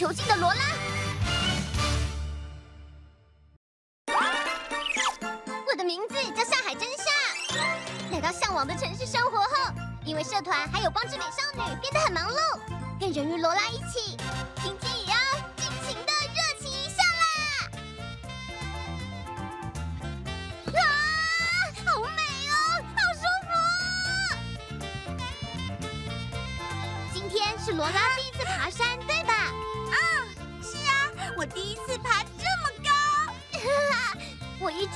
囚禁的罗拉。我的名字叫上海真夏。来到向往的城市生活后，因为社团还有光之美少女变得很忙碌，跟人鱼罗拉一起，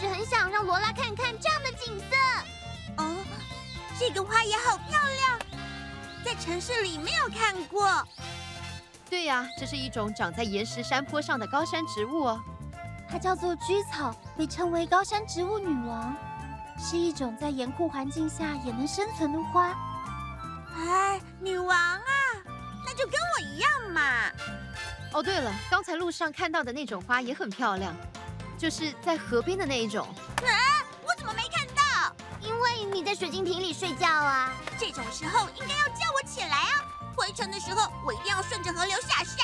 直很想让罗拉看看这样的景色。哦，这个花也好漂亮，在城市里没有看过。对呀、这是一种长在岩石山坡上的高山植物哦。它叫做居草，被称为高山植物女王，是一种在严酷环境下也能生存的花。哎，女王啊，那就跟我一样嘛。哦，对了，刚才路上看到的那种花也很漂亮，就是在河边的那一种。啊，我怎么没看到？因为你在水晶瓶里睡觉啊。这种时候应该要叫我起来啊！回程的时候我一定要顺着河流下山。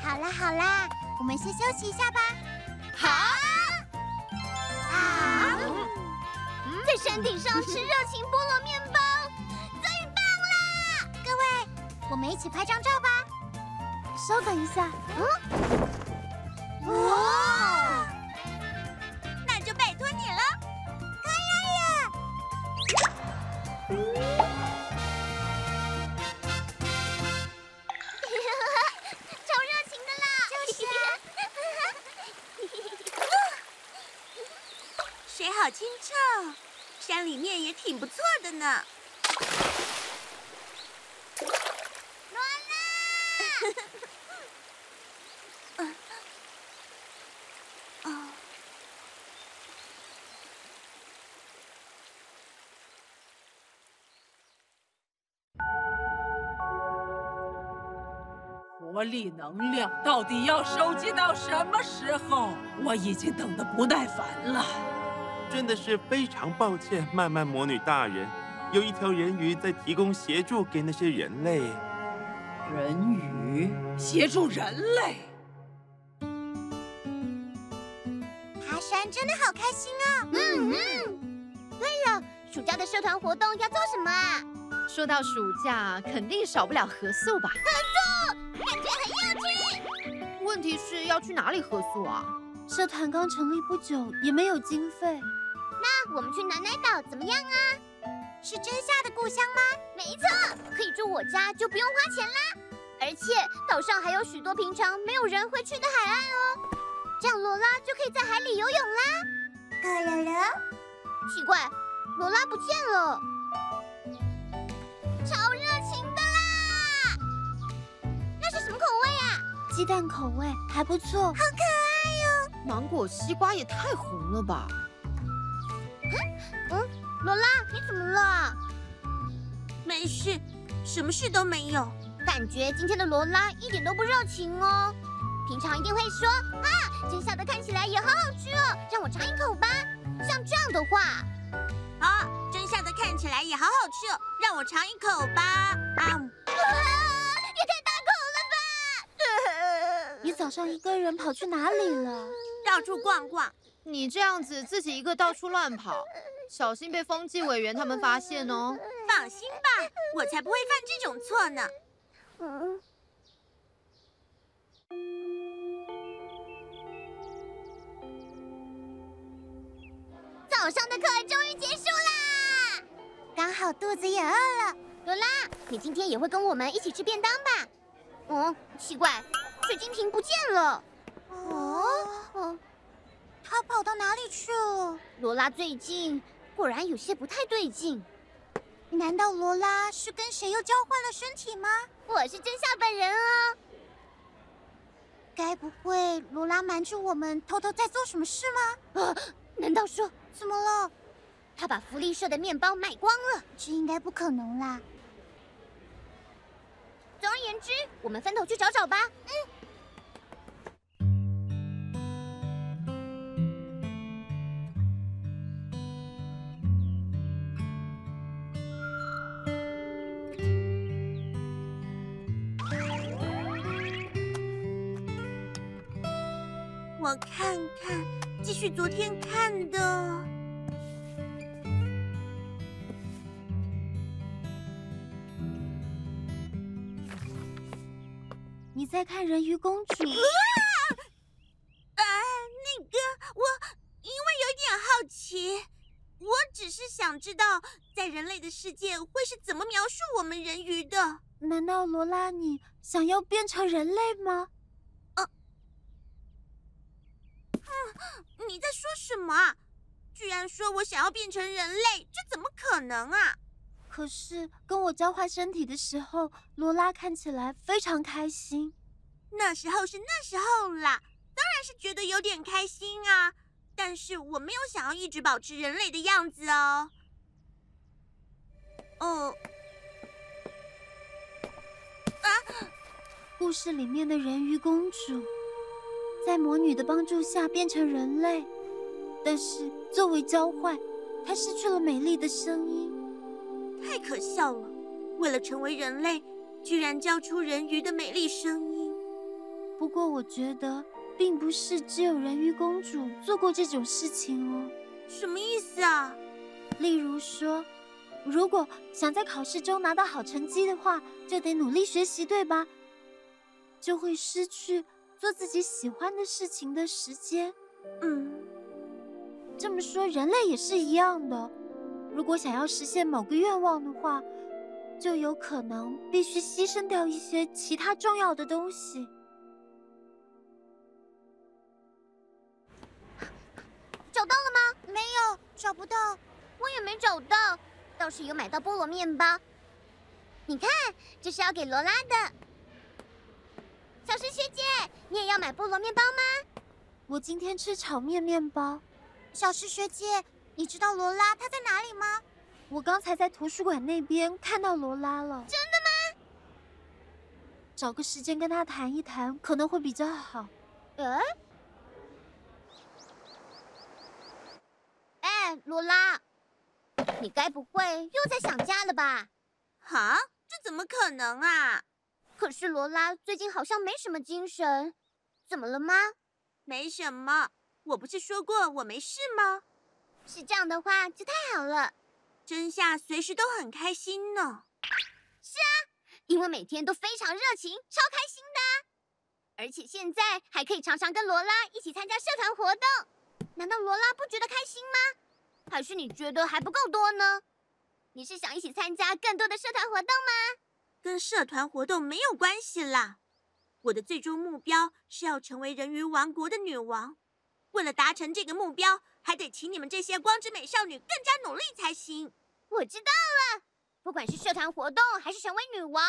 好啦好啦，我们先休息一下吧。好，啊！在山顶上吃热情菠萝面包，最棒啦！各位，我们一起拍张照吧。稍等一下，嗯哇！不错的呢。罗拉，啊，活力能量到底要收集到什么时候？我已经等得不耐烦了。真的是非常抱歉，漫漫魔女大人，有一条人鱼在提供协助给那些人类。人鱼协助人类，爬山真的好开心哦！嗯嗯。对了，暑假的社团活动要做什么啊？说到暑假，肯定少不了合宿吧？合宿感觉很有趣。问题是要去哪里合宿啊？社团刚成立不久，也没有经费。那我们去南奶岛怎么样啊？是真夏的故乡吗？没错，可以住我家就不用花钱啦。而且岛上还有许多平常没有人会去的海岸哦，这样罗拉就可以在海里游泳啦。咯咯咯，奇怪，罗拉不见了，超热情的啦！那是什么口味啊？鸡蛋口味还不错，好可爱哟、芒果、西瓜也太红了吧？嗯，罗拉，你怎么了？没事，什么事都没有。感觉今天的罗拉一点都不热情哦。平常一定会说啊，真夏的看起来也好好吃哦，让我尝一口吧。像这样的话，啊，真夏的看起来也好好吃哦，让我尝一口吧。啊，也太大口了吧！你早上一个人跑去哪里了？到处逛逛。你这样子自己一个到处乱跑，小心被风纪委员他们发现哦。放心吧，我才不会犯这种错呢。嗯。早上的课终于结束啦，刚好肚子也饿了。罗拉，你今天也会跟我们一起吃便当吧？嗯，奇怪，水晶瓶不见了。哦，他跑到哪里去了？罗拉最近果然有些不太对劲。难道罗拉是跟谁又交换了身体吗？我是真夏本人啊。该不会罗拉瞒着我们，偷偷在做什么事吗？啊，难道说怎么了？他把福利社的面包卖光了？这应该不可能啦。总而言之，我们分头去找找吧。嗯。继续昨天看的。你在看人鱼公主？啊，啊，那个，我因为有点好奇，我只是想知道，在人类的世界会是怎么描述我们人鱼的？难道罗拉你想要变成人类吗？你在说什么啊？居然说我想要变成人类，这怎么可能啊？可是跟我交换身体的时候，罗拉看起来非常开心。那时候是那时候啦，当然是觉得有点开心啊。但是我没有想要一直保持人类的样子哦。哦，啊！故事里面的人鱼公主。在魔女的帮助下变成人类，但是作为交换，她失去了美丽的声音，太可笑了！为了成为人类，居然交出人鱼的美丽声音。不过我觉得，并不是只有人鱼公主做过这种事情哦。什么意思啊？例如说，如果想在考试中拿到好成绩的话，就得努力学习，对吧？就会失去。做自己喜欢的事情的时间，嗯，这么说，人类也是一样的。如果想要实现某个愿望的话，就有可能必须牺牲掉一些其他重要的东西。找到了吗？没有，找不到。我也没找到，倒是有买到菠萝面包。你看，这是要给罗拉的。小石学姐，你也要买菠萝面包吗？我今天吃炒面面包。小石学姐，你知道罗拉她在哪里吗？我刚才在图书馆那边看到罗拉了。真的吗？找个时间跟她谈一谈，可能会比较好。嗯？哎，罗拉，你该不会又在想家了吧？哈？这怎么可能啊？可是罗拉最近好像没什么精神，怎么了吗？没什么，我不是说过我没事吗？是这样的话就太好了。真夏随时都很开心呢。是啊，因为每天都非常热情，超开心的。而且现在还可以常常跟罗拉一起参加社团活动。难道罗拉不觉得开心吗？还是你觉得还不够多呢？你是想一起参加更多的社团活动吗？跟社团活动没有关系啦，我的最终目标是要成为人鱼王国的女王。为了达成这个目标，还得请你们这些光之美少女更加努力才行。我知道了，不管是社团活动还是成为女王，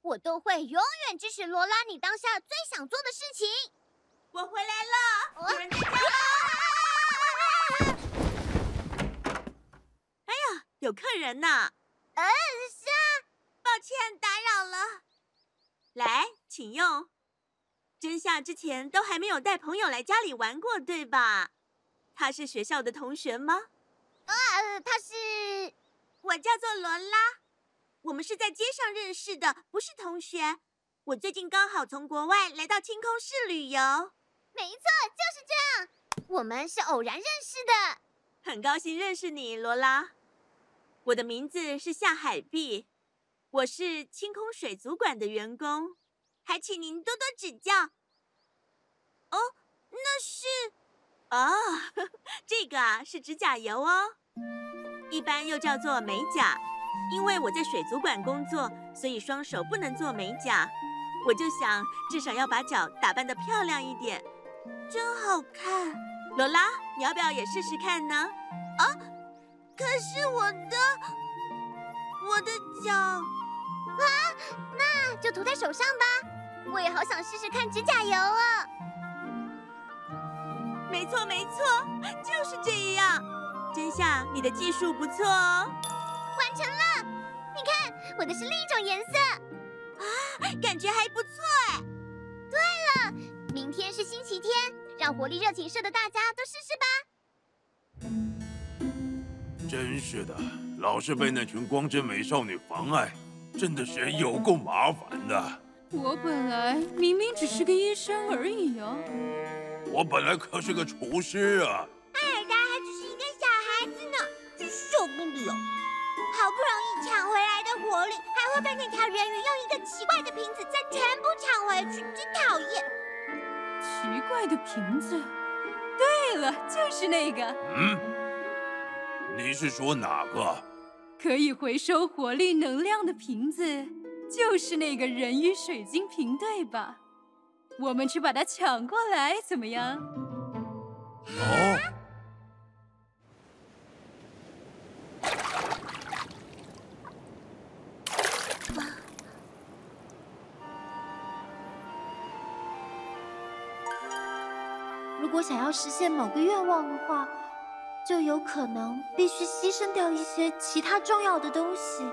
我都会永远支持罗拉你当下最想做的事情。我回来了，有人在家吗？哎呀，有客人呢。嗯，是歉打扰了，来，请用。真夏之前都还没有带朋友来家里玩过，对吧？他是学校的同学吗？啊，他是，我叫做罗拉，我们是在街上认识的，不是同学。我最近刚好从国外来到清空市旅游。没错，就是这样，我们是偶然认识的。很高兴认识你，罗拉。我的名字是夏海碧，我是清空水族馆的员工，还请您多多指教。哦，那是，哦，这个啊是指甲油哦，一般又叫做美甲。因为我在水族馆工作，所以双手不能做美甲。我就想，至少要把脚打扮得漂亮一点，真好看。罗拉，你要不要也试试看呢？啊，可是我的我的脚啊，那就涂在手上吧。我也好想试试看指甲油哦。没错没错，就是这样。真夏，你的技术不错哦。完成了，你看，我的是另一种颜色。啊，感觉还不错哎。对了，明天是星期天，让活力热情社的大家都试试吧。真是的，老是被那群光之美少女妨碍，真的是有够麻烦的。我本来明明只是个医生而已啊。我本来可是个厨师啊。艾尔达还只是一个小孩子呢，真受不了。好不容易抢回来的活力，还会被那条人鱼用一个奇怪的瓶子再全部抢回去，真讨厌！奇怪的瓶子？对了，就是那个。嗯？你是说哪个？可以回收活力能量的瓶子，就是那个人鱼水晶瓶，对吧？我们去把它抢过来，怎么样？哦。如果想要实现某个愿望的话，就有可能必须牺牲掉一些其他重要的东西。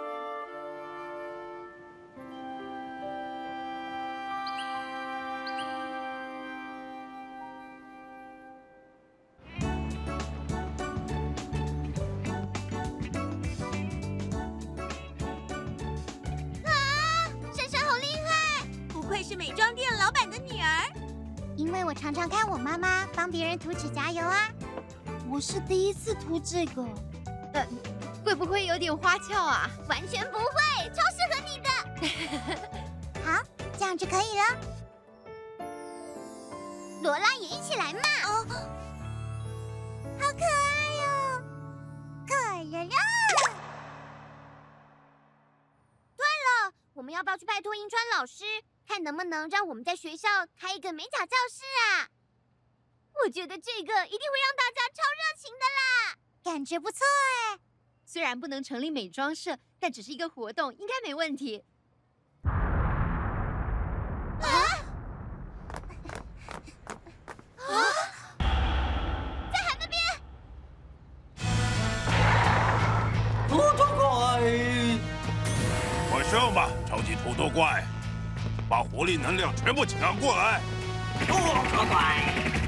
啊，珊珊好厉害！不愧是美妆店老板的女儿。因为我常常看我妈妈帮别人涂指甲油啊，我是第一次涂这个，呃，会不会有点花俏啊？完全不会，超适合你的。好，这样就可以了。罗拉也一起来嘛！哦，好可爱哟！可人呀！对了，我们要不要去拜托银川老师？看能不能让我们在学校开一个美甲教室啊！我觉得这个一定会让大家超热情的啦，感觉不错哎。虽然不能成立美妆社，但只是一个活动，应该没问题。啊！啊！在海那边！土豆怪！快上吧，超级土豆怪！把活力能量全部抢过来！不可怪！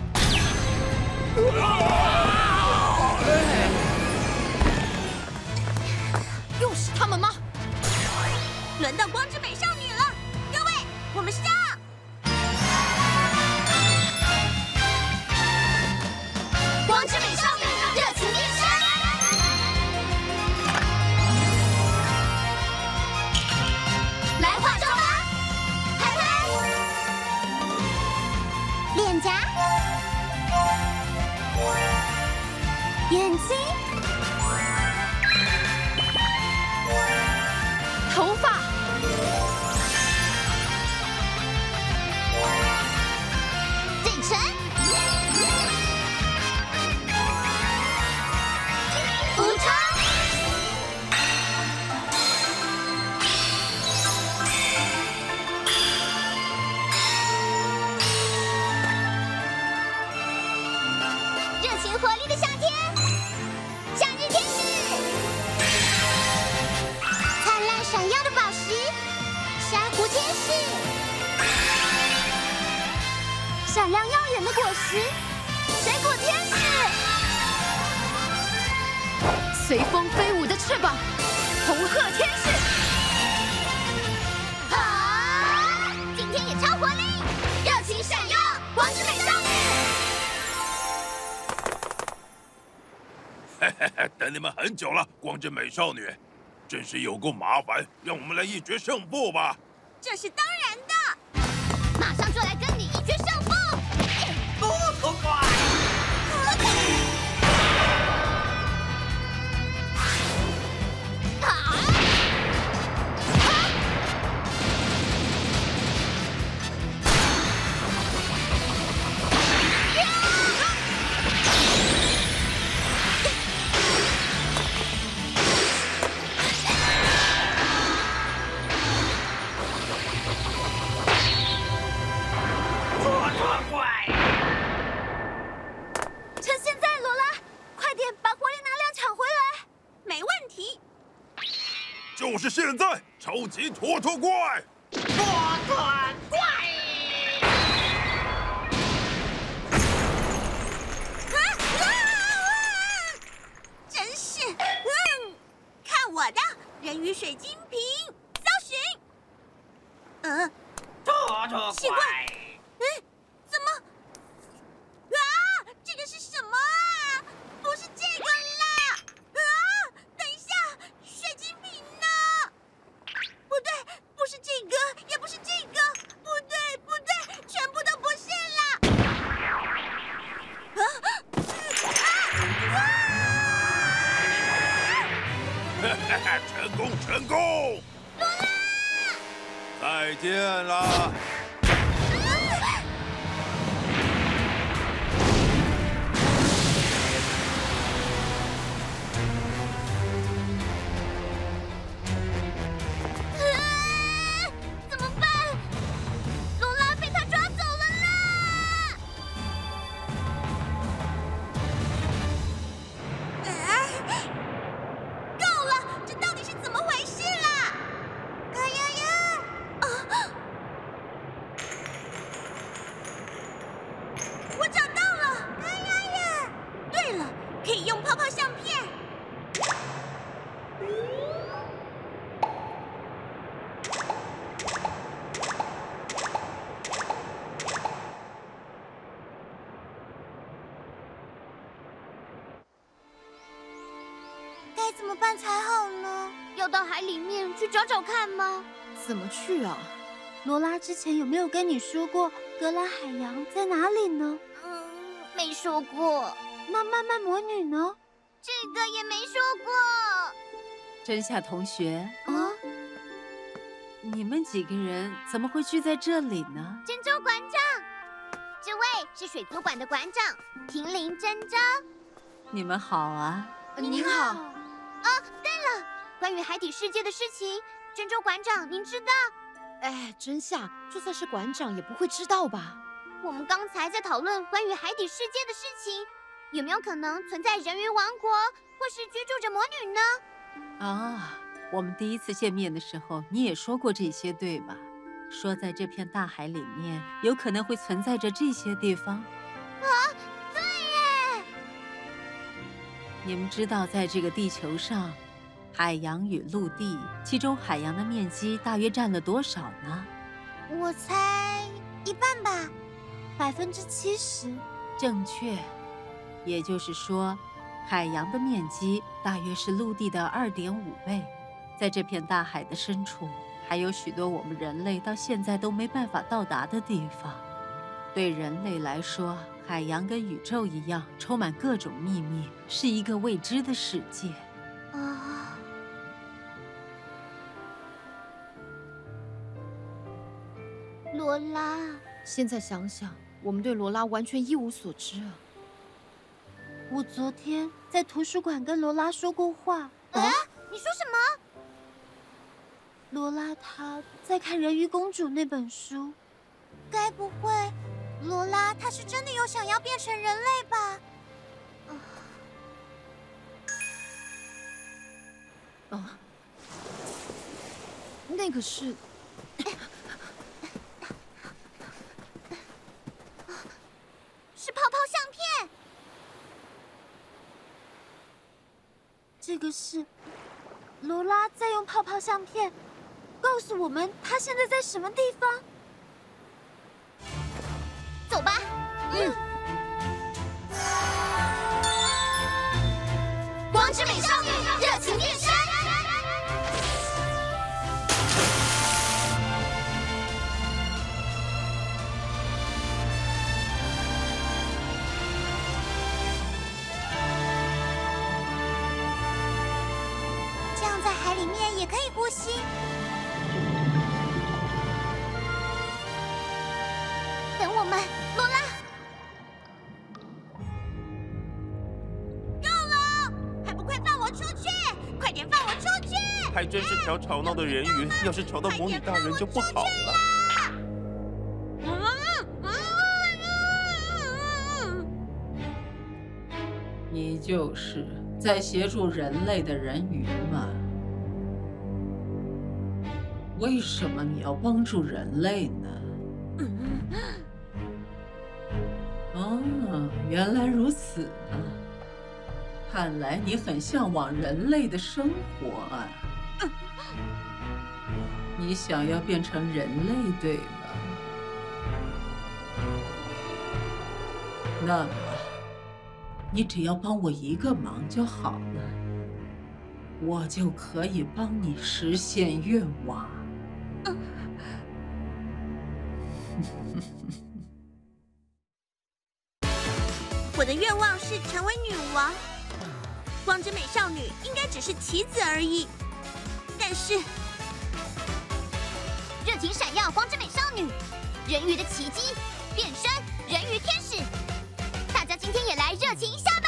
你们很久了，光之美少女，真是有够麻烦，让我们来一决胜负吧。这是当然超级拖拖怪！见啦。找找看吗？怎么去啊？罗拉之前有没有跟你说过格兰海洋在哪里呢？嗯，没说过，那漫漫魔女呢？这个也没说过。真夏同学，啊，你们几个人怎么会聚在这里呢？珍珠馆长，这位是水族馆的馆长平林珍珍。你们好啊！呃您好，啊，对了，关于海底世界的事情，珍珠馆长您知道？哎，真相，就算是馆长也不会知道吧？我们刚才在讨论关于海底世界的事情，有没有可能存在人鱼王国，或是居住着魔女呢？啊，我们第一次见面的时候，你也说过这些，对吧？说在这片大海里面，有可能会存在着这些地方。啊，对耶！你们知道，在这个地球上，海洋与陆地，其中海洋的面积大约占了多少呢？我猜一半吧，百分之七十。正确，也就是说，海洋的面积大约是陆地的二点五倍。在这片大海的深处，还有许多我们人类到现在都没办法到达的地方。对人类来说，海洋跟宇宙一样，充满各种秘密，是一个未知的世界。拉，现在想想，我们对罗拉完全一无所知啊！我昨天在图书馆跟罗拉说过话。啊，你说什么？罗拉她在看《人鱼公主》那本书，该不会罗拉她是真的有想要变成人类吧？啊，那个是是泡泡相片。这个是罗拉在用泡泡相片告诉我们她现在在什么地方。走吧。嗯。还真是条吵闹的人鱼，要是吵到魔女大人就不好了。你就是在协助人类的人鱼吗？为什么你要帮助人类呢？哦，原来如此啊！看来你很向往人类的生活啊！你想要变成人类，对吗？那么，你只要帮我一个忙就好了，我就可以帮你实现愿望。我的愿望是成为女王，光之美少女应该只是棋子而已。但是，热情闪耀光之美少女人鱼的奇迹变身人鱼天使。大家今天也来热情一下